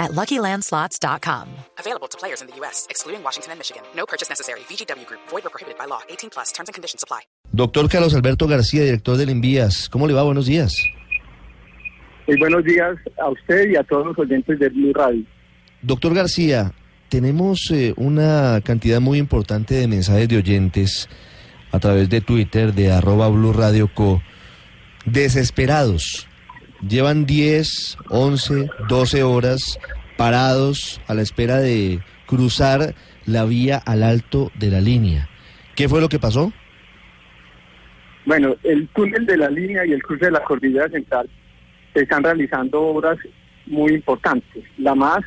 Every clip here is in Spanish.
at LuckyLandSlots.com. Available to players in the U.S., excluding Washington and Michigan. No purchase necessary. VGW Group. Void or prohibited by law. 18 plus. Terms and conditions apply. Doctor Carlos Alberto García, director del Envías. ¿Cómo le va? Buenos días. Muy buenos días a usted y a todos los oyentes de Blue Radio. Doctor García, tenemos eh, una cantidad muy importante de mensajes de oyentes a través de Twitter, de arroba Blue Radio Co. Desesperados. Llevan 10, 11, 12 horas parados a la espera de cruzar la vía al alto de la línea. ¿Qué fue lo que pasó? Bueno, el túnel de la línea y el cruce de la cordillera central se están realizando obras muy importantes. La más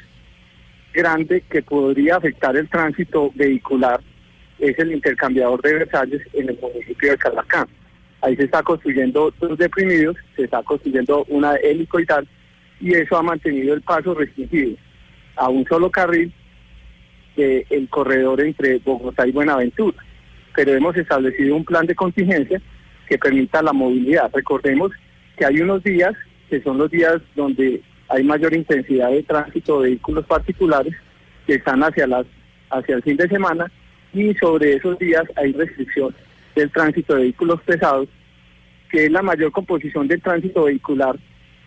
grande que podría afectar el tránsito vehicular es el intercambiador de Versalles en el municipio de Calacán. Ahí se está construyendo dos deprimidos, se está construyendo una helicoidal y eso ha mantenido el paso restringido a un solo carril del el corredor entre Bogotá y Buenaventura. Pero hemos establecido un plan de contingencia que permita la movilidad. Recordemos que hay unos días que son los días donde hay mayor intensidad de tránsito de vehículos particulares que están hacia las hacia el fin de semana y sobre esos días hay restricción del tránsito de vehículos pesados, que es la mayor composición del tránsito vehicular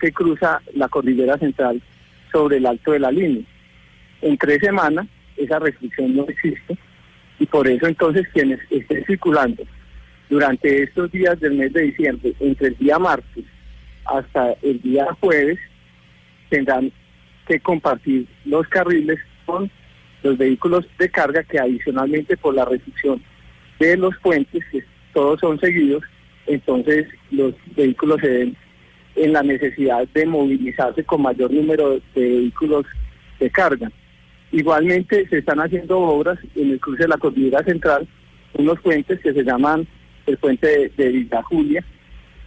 que cruza la cordillera central sobre el alto de la línea. En tres semanas esa restricción no existe y por eso entonces quienes estén circulando durante estos días del mes de diciembre, entre el día martes hasta el día jueves, tendrán que compartir los carriles con los vehículos de carga que adicionalmente por la restricción de los puentes, que todos son seguidos, entonces los vehículos se ven en la necesidad de movilizarse con mayor número de vehículos de carga. Igualmente se están haciendo obras en el cruce de la cordillera central, unos puentes que se llaman el puente de, de Villa Julia,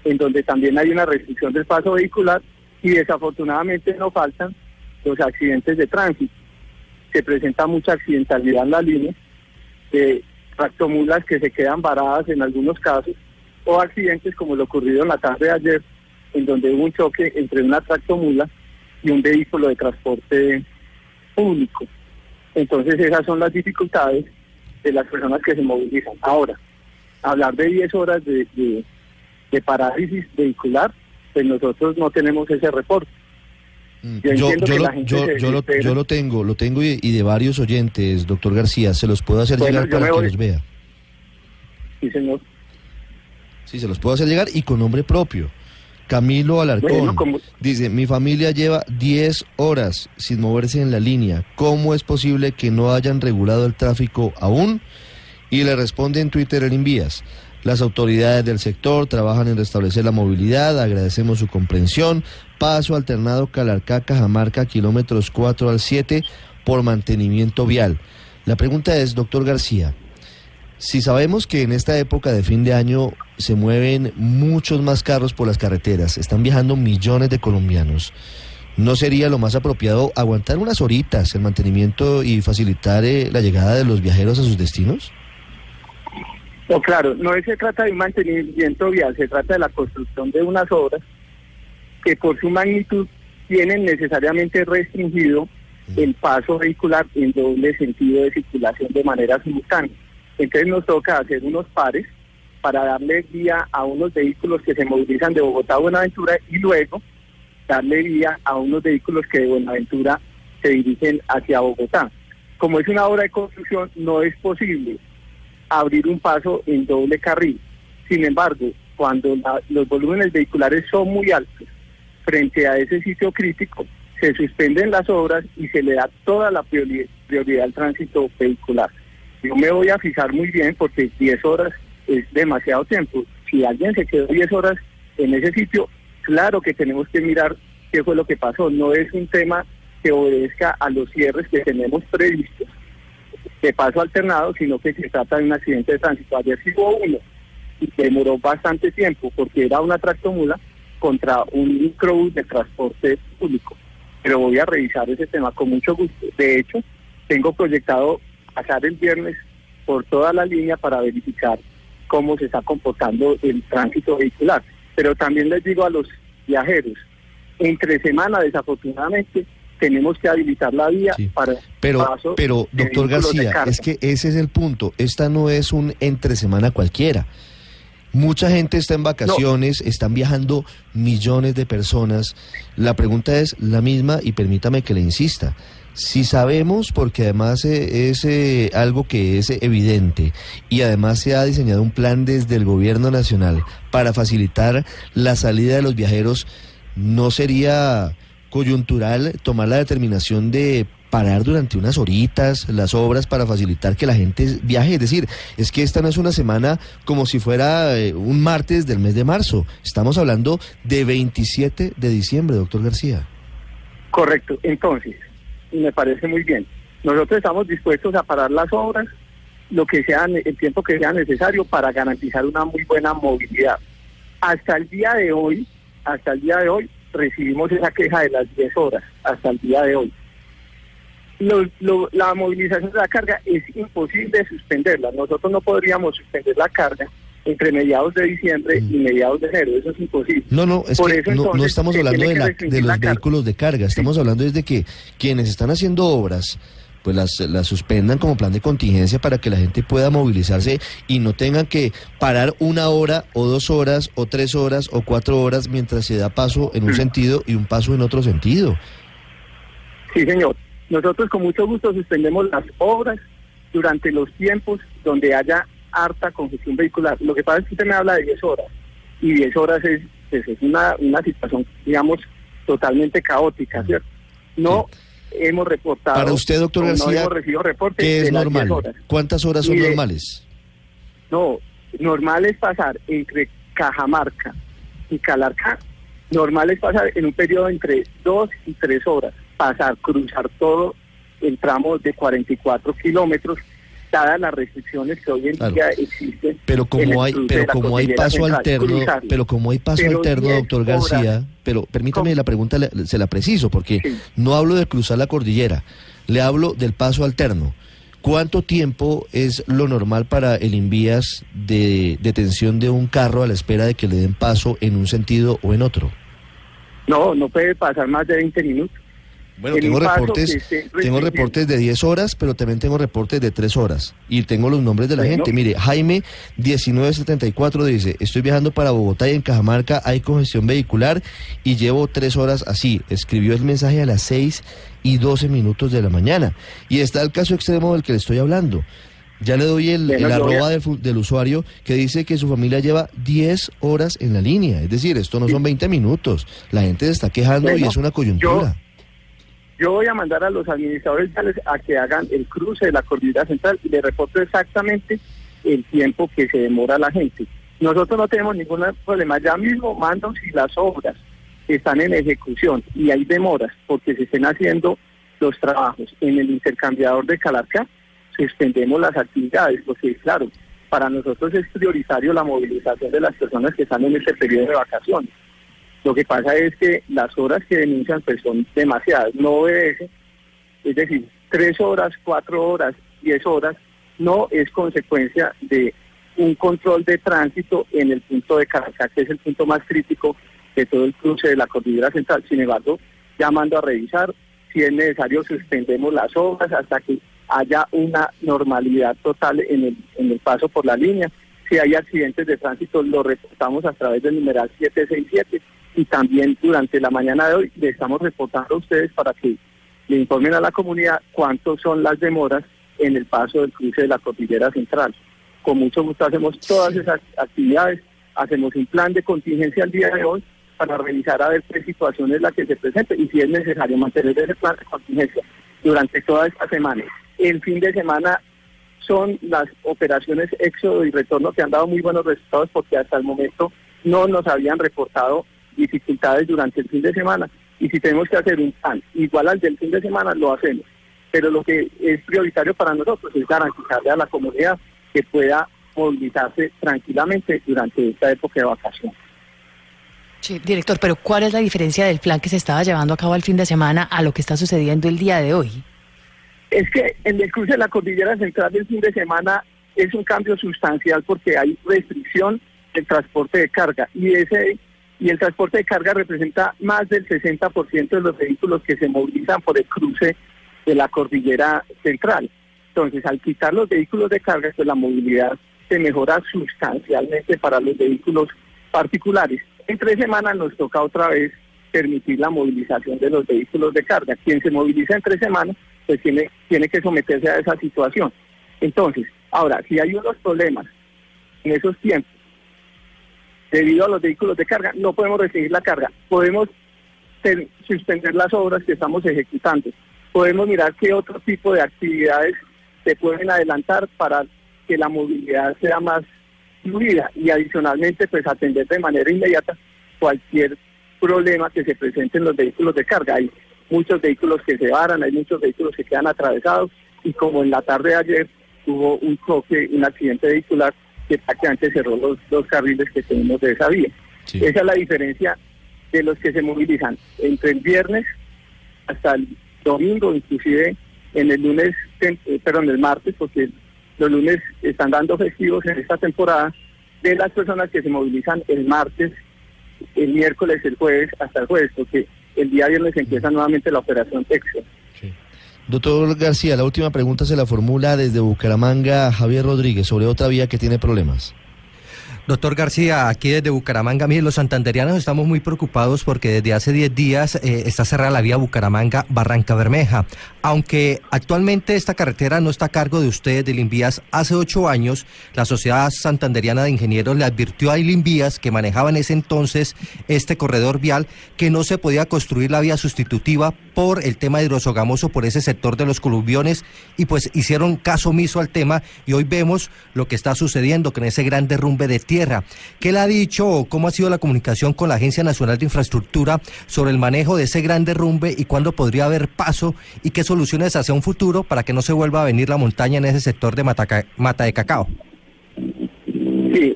en donde también hay una restricción del paso vehicular y desafortunadamente no faltan los accidentes de tránsito. Se presenta mucha accidentalidad en la línea, de tractomulas que se quedan varadas en algunos casos, o accidentes como lo ocurrido en la tarde de ayer, en donde hubo un choque entre una tractomula y un vehículo de transporte público. Entonces esas son las dificultades de las personas que se movilizan. Ahora, hablar de 10 horas de, de, de parálisis vehicular, pues nosotros no tenemos ese reporte. Mm, Yo, yo, lo, yo, lo, desespera. yo lo tengo, lo tengo y, y de varios oyentes, doctor García. Se los puedo hacer Bueno, llegar para que los vea. Sí, señor. Sí, se los puedo hacer llegar y con nombre propio. Camilo Alarcón Bueno, como- dice, mi familia lleva 10 horas sin moverse en la línea. ¿Cómo es posible que no hayan regulado el tráfico aún? Y le responde en Twitter el envías. Las autoridades del sector trabajan en restablecer la movilidad, agradecemos su comprensión. Paso alternado Calarcá-Cajamarca, kilómetros 4 al 7 por mantenimiento vial. La pregunta es, doctor García, si sabemos que en esta época de fin de año se mueven muchos más carros por las carreteras, están viajando millones de colombianos, ¿no sería lo más apropiado aguantar unas horitas el mantenimiento y facilitar eh, la llegada de los viajeros a sus destinos? No, claro, no se trata de un mantenimiento vial, se trata de la construcción de unas obras que por su magnitud tienen necesariamente restringido el paso vehicular en doble sentido de circulación de manera simultánea. Entonces nos toca hacer unos pares para darle vía a unos vehículos que se movilizan de Bogotá a Buenaventura y luego darle vía a unos vehículos que de Buenaventura se dirigen hacia Bogotá. Como es una obra de construcción, no es posible abrir un paso en doble carril. Sin embargo, cuando la- los volúmenes vehiculares son muy altos, frente a ese sitio crítico, se suspenden las obras y se le da toda la priori- prioridad al tránsito vehicular. Yo me voy a fijar muy bien porque 10 horas es demasiado tiempo. Si alguien se quedó 10 horas en ese sitio, claro que tenemos que mirar qué fue lo que pasó. No es un tema que obedezca a los cierres que tenemos previstos de paso alternado, sino que se trata de un accidente de tránsito. Ayer sí hubo uno demoró bastante tiempo porque era una tractomula contra un microbús de transporte público. Pero voy a revisar ese tema con mucho gusto. De hecho, tengo proyectado pasar el viernes por toda la línea para verificar cómo se está comportando el tránsito vehicular. Pero también les digo a los viajeros, entre semana desafortunadamente tenemos que habilitar la vía para pero pero doctor García es que ese es el punto esta no es un entre semana cualquiera Mucha gente está en vacaciones, están viajando millones de personas. La pregunta es la misma y permítame que le insista. Si sabemos, porque además eh, es eh, algo que es evidente y además se ha diseñado un plan desde el gobierno nacional para facilitar la salida de los viajeros, ¿no sería coyuntural tomar la determinación de parar durante unas horitas las obras para facilitar que la gente viaje. Es decir, es que esta no es una semana como si fuera eh, un martes del mes de marzo. Estamos hablando de 27 de diciembre, doctor García. Correcto. Entonces, me parece muy bien. Nosotros estamos dispuestos a parar las obras lo que sea, el tiempo que sea necesario para garantizar una muy buena movilidad. Hasta el día de hoy, hasta el día de hoy, recibimos esa queja de las 10 horas, hasta el día de hoy la movilización de la carga es imposible suspenderla. Nosotros no podríamos suspender la carga entre mediados de diciembre y mm. mediados de enero. Eso es imposible. No, no, es que no, estamos hablando de, los vehículos de carga. Estamos hablando desde que quienes están haciendo obras pues las, las suspendan como plan de contingencia para que la gente pueda movilizarse y no tengan que parar una hora o dos horas o tres horas o cuatro horas mientras se da paso en un mm. sentido y un paso en otro sentido. Sí, señor. Nosotros con mucho gusto suspendemos las obras durante los tiempos donde haya harta congestión vehicular. Lo que pasa es que usted me habla de 10 horas y 10 horas es, pues, es una, una situación, digamos, totalmente caótica, ¿cierto? No hemos reportado. Para usted, doctor García, ¿qué es normal? ¿Cuántas horas son normales? No, normal es pasar entre Cajamarca y Calarcá. Normal es pasar en un periodo entre 2 y 3 horas pasar, cruzar todo el tramo de 44 kilómetros, dadas las restricciones que hoy en día existen. Pero como hay, pero como hay paso alterno, pero como hay paso alterno, doctor García, pero permítame la pregunta, se la preciso, porque no hablo de cruzar la cordillera, le hablo del paso alterno. ¿Cuánto tiempo es lo normal para el envías de detención de un carro a la espera de que le den paso en un sentido o en otro? No, no puede pasar más de 20 minutos. Bueno, tengo reportes, tengo reportes de 10 horas, pero también tengo reportes de 3 horas. Y tengo los nombres de la gente. Mire, Jaime 1974 dice, estoy viajando para Bogotá y en Cajamarca hay congestión vehicular y llevo 3 horas así. Escribió el mensaje a las 6 y 12 minutos de la mañana. Y está el caso extremo del que le estoy hablando. Ya le doy el, arroba del, usuario que dice que su familia lleva 10 horas en la línea. Es decir, esto no son 20 minutos. La gente se está quejando y es una coyuntura. Yo voy a mandar a los administradores a que hagan el cruce de la cordillera central y le reporto exactamente el tiempo que se demora la gente. Nosotros no tenemos ningún problema. Ya mismo mando si las obras están en ejecución y hay demoras porque se estén haciendo los trabajos en el intercambiador de Calarca, suspendemos las actividades porque, claro, para nosotros es prioritario la movilización de las personas que están en este periodo de vacaciones. Lo que pasa es que las horas que denuncian pues son demasiadas, no obedece, es decir, tres horas, cuatro horas, diez horas, no es consecuencia de un control de tránsito en el punto de Caracas, que es el punto más crítico de todo el cruce de la cordillera central. Sin embargo, llamando a revisar, si es necesario suspendemos las obras hasta que haya una normalidad total en el, en el paso por la línea. Si hay accidentes de tránsito, lo reportamos a través del numeral 767 y también durante la mañana de hoy le estamos reportando a ustedes para que le informen a la comunidad cuántos son las demoras en el paso del cruce de la cordillera central. Con mucho gusto hacemos todas esas actividades, hacemos un plan de contingencia al día de hoy para revisar a ver qué situación es la que se presenta y si es necesario mantener ese plan de contingencia durante toda esta semana. El fin de semana son las operaciones éxodo y retorno que han dado muy buenos resultados porque hasta el momento no nos habían reportado dificultades durante el fin de semana. Y si tenemos que hacer un plan igual al del fin de semana, lo hacemos. Pero lo que es prioritario para nosotros es garantizarle a la comunidad que pueda movilizarse tranquilamente durante esta época de vacaciones. Sí, director, pero ¿cuál es la diferencia del plan que se estaba llevando a cabo el fin de semana a lo que está sucediendo el día de hoy? Es que en el cruce de la cordillera central del fin de semana es un cambio sustancial porque hay restricción del transporte de carga y ese y el transporte de carga representa más del 60% de los vehículos que se movilizan por el cruce de la cordillera central. Entonces, al quitar los vehículos de carga, pues la movilidad se mejora sustancialmente para los vehículos particulares. En tres semanas nos toca otra vez permitir la movilización de los vehículos de carga. Quien se moviliza en tres semanas, pues tiene, tiene que someterse a esa situación. Entonces, ahora, si hay unos problemas en esos tiempos, debido a los vehículos de carga, no podemos recibir la carga. Podemos suspender las obras que estamos ejecutando. Podemos mirar qué otro tipo de actividades se pueden adelantar para que la movilidad sea más fluida y adicionalmente pues atender de manera inmediata cualquier problema que se presente en los vehículos de carga. Hay muchos vehículos que se varan, hay muchos vehículos que quedan atravesados y como en la tarde de ayer hubo un choque, un accidente vehicular que prácticamente cerró los dos carriles que tenemos de esa vía. Esa es la diferencia de los que se movilizan entre el viernes hasta el domingo, inclusive en el lunes, eh, perdón, el martes, porque los lunes están dando festivos en esta temporada, de las personas que se movilizan el martes, el miércoles, el jueves, hasta el jueves, porque el día viernes empieza nuevamente la operación Texas. Doctor García, la última pregunta se la formula desde Bucaramanga Javier Rodríguez sobre otra vía que tiene problemas. Doctor García, aquí desde Bucaramanga, miren, los santanderianos estamos muy preocupados porque desde hace 10 días eh, está cerrada la vía Bucaramanga-Barranca Bermeja. Aunque actualmente esta carretera no está a cargo de ustedes, de Invías, hace ocho años la Sociedad Santanderiana de Ingenieros le advirtió a Invías, que manejaba en ese entonces este corredor vial, que no se podía construir la vía sustitutiva por el tema hidrosogamoso, por ese sector de los columviones, y pues hicieron caso omiso al tema y hoy vemos lo que está sucediendo con ese gran derrumbe de tierra ¿Qué le ha dicho o cómo ha sido la comunicación con la Agencia Nacional de Infraestructura sobre el manejo de ese gran derrumbe y cuándo podría haber paso y qué soluciones hacia un futuro para que no se vuelva a venir la montaña en ese sector de Mata, de Cacao? Sí,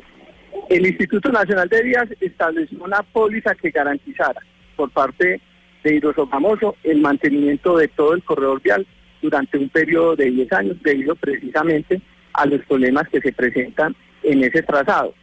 el Instituto Nacional de Vías estableció una póliza que garantizara por parte de Hidrosofamoso el mantenimiento de todo el corredor vial durante un periodo de 10 años debido precisamente a los problemas que se presentan en ese trazado.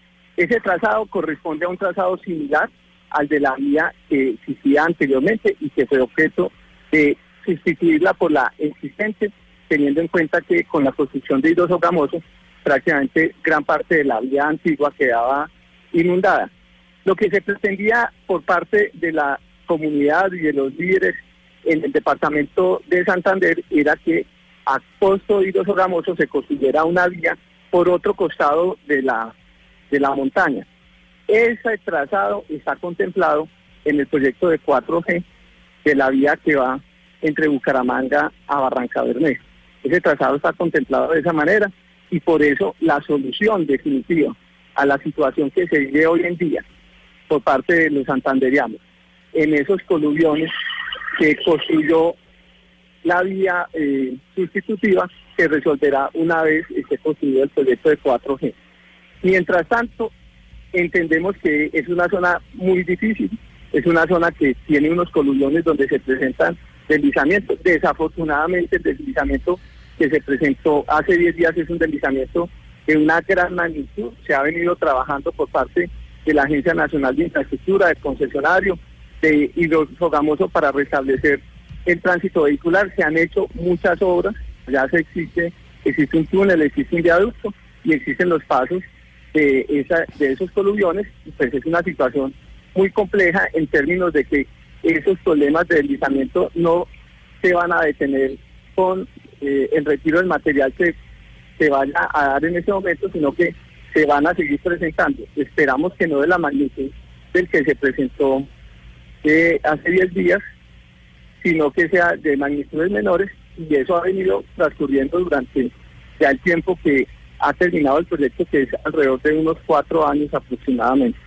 Ese trazado corresponde a un trazado similar al de la vía que existía anteriormente y que fue objeto de sustituirla por la existente, teniendo en cuenta que con la construcción de Idoso Gamoso, prácticamente gran parte de la vía antigua quedaba inundada. Lo que se pretendía por parte de la comunidad y de los líderes en el departamento de Santander era que a costo de Idoso Gamoso se construyera una vía por otro costado de la de la montaña. Ese trazado está contemplado en el proyecto de 4G de la vía que va entre Bucaramanga a Barranca Bermeja. Ese trazado está contemplado de esa manera y por eso la solución definitiva a la situación que se vive hoy en día por parte de los santanderianos en esos coluviones que construyó la vía eh, sustitutiva que resolverá una vez esté construido el proyecto de 4G. Mientras tanto, entendemos que es una zona muy difícil, es una zona que tiene unos columnones donde se presentan deslizamientos. Desafortunadamente, el deslizamiento que se presentó hace 10 días es un deslizamiento de una gran magnitud. Se ha venido trabajando por parte de la Agencia Nacional de Infraestructura, del concesionario, de Hidrofogamoso para restablecer el tránsito vehicular. Se han hecho muchas obras, ya se existe, existe un túnel, existe un viaducto y existen los pasos de, esa, de esos coluviones, pues es una situación muy compleja en términos de que esos problemas de deslizamiento no se van a detener con eh, el retiro del material que se vaya a dar en ese momento, sino que se van a seguir presentando. Esperamos que no de la magnitud del que se presentó eh, hace 10 días, sino que sea de magnitudes menores y eso ha venido transcurriendo durante ya el tiempo que ha terminado el proyecto que es alrededor de unos cuatro años aproximadamente.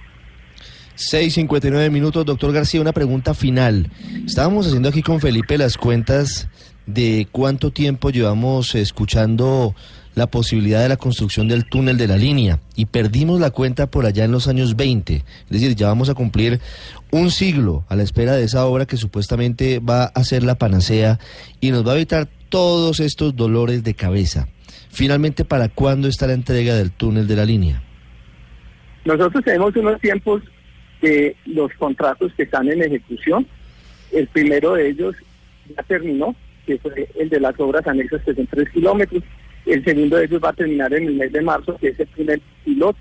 6.59 minutos, doctor García, una pregunta final. Estábamos haciendo aquí con Felipe las cuentas de cuánto tiempo llevamos escuchando la posibilidad de la construcción del túnel de la línea y perdimos la cuenta por allá en los años 20. Es decir, ya vamos a cumplir un siglo a la espera de esa obra que supuestamente va a ser la panacea y nos va a evitar todos estos dolores de cabeza. Finalmente, ¿para cuándo está la entrega del túnel de la línea? Nosotros tenemos unos tiempos de los contratos que están en ejecución. El primero de ellos ya terminó, que fue el de las obras anexas que son tres kilómetros. El segundo de ellos va a terminar en el mes de marzo, que es el primer piloto.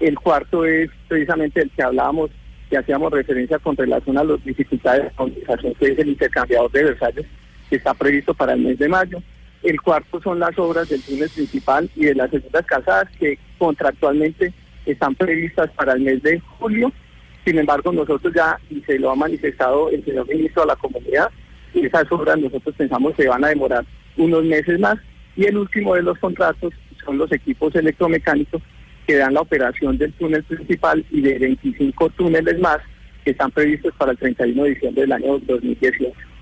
El cuarto es precisamente el que hablábamos, que hacíamos referencia con relación a las dificultades de comunicación, que es el intercambiador de Versalles, que está previsto para el mes de mayo. El cuarto son las obras del túnel principal y de las segundas casadas, que contractualmente están previstas para el mes de julio. Sin embargo, nosotros ya, y se lo ha manifestado el señor ministro a la comunidad, esas obras nosotros pensamos que van a demorar unos meses más. Y el último de los contratos son los equipos electromecánicos que dan la operación del túnel principal y de 25 túneles más que están previstos para el 31 de diciembre del año 2018.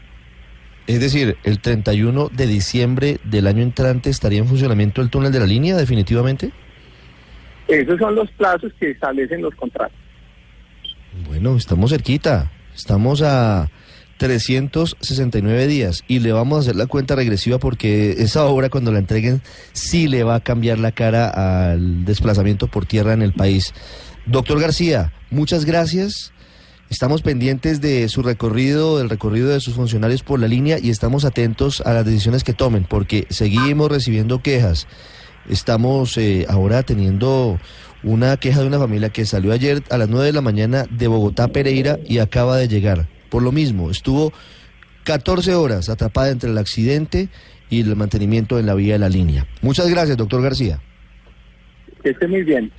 Es decir, el 31 de diciembre del año entrante estaría en funcionamiento el túnel de la línea, definitivamente. Esos son los plazos que establecen los contratos. Bueno, estamos cerquita. Estamos a 369 días y le vamos a hacer la cuenta regresiva porque esa obra cuando la entreguen sí le va a cambiar la cara al desplazamiento por tierra en el país. Doctor García, muchas gracias. Estamos pendientes de su recorrido, del recorrido de sus funcionarios por la línea y estamos atentos a las decisiones que tomen porque seguimos recibiendo quejas. Estamos eh, ahora teniendo una queja de una familia que salió ayer a las 9 de la mañana de Bogotá, Pereira y acaba de llegar por lo mismo. Estuvo 14 horas atrapada entre el accidente y el mantenimiento en la vía de la línea. Muchas gracias, doctor García. Que esté muy bien.